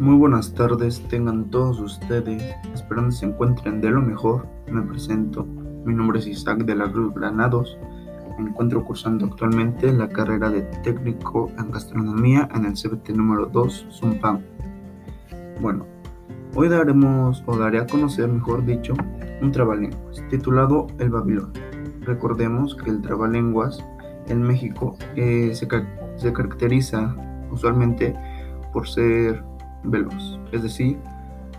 Muy buenas tardes, tengan todos ustedes, esperando se encuentren de lo mejor. Me presento, mi nombre es Isaac de la Cruz Granados. Me encuentro cursando actualmente la carrera de técnico en gastronomía en el CBT número 2, Zumpam. Bueno, hoy daremos o daré a conocer, mejor dicho, un trabalenguas titulado El Babilón. Recordemos que el trabalenguas en México eh, se caracteriza usualmente por ser veloz, es decir,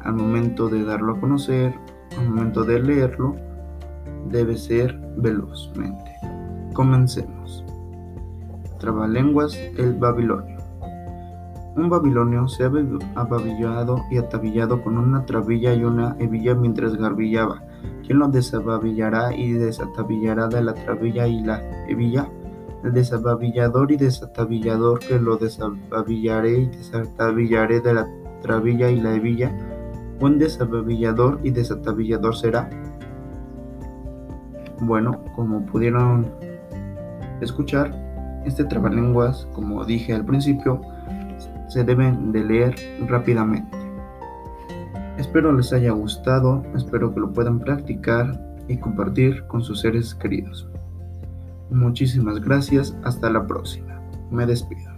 al momento de darlo a conocer, al momento de leerlo, debe ser velozmente. Comencemos. Trabalenguas el Babilonio. Un babilonio se ababillado y atabillado con una trabilla y una hebilla mientras garbillaba. ¿Quién lo desababillará y desatabillará de la trabilla y la hebilla? el desababillador y desatabillador que lo desababillaré y desatabillaré de la trabilla y la hebilla, buen desababillador y desatabillador será. Bueno, como pudieron escuchar, este trabalenguas, como dije al principio, se deben de leer rápidamente. Espero les haya gustado, espero que lo puedan practicar y compartir con sus seres queridos. Muchísimas gracias, hasta la próxima. Me despido.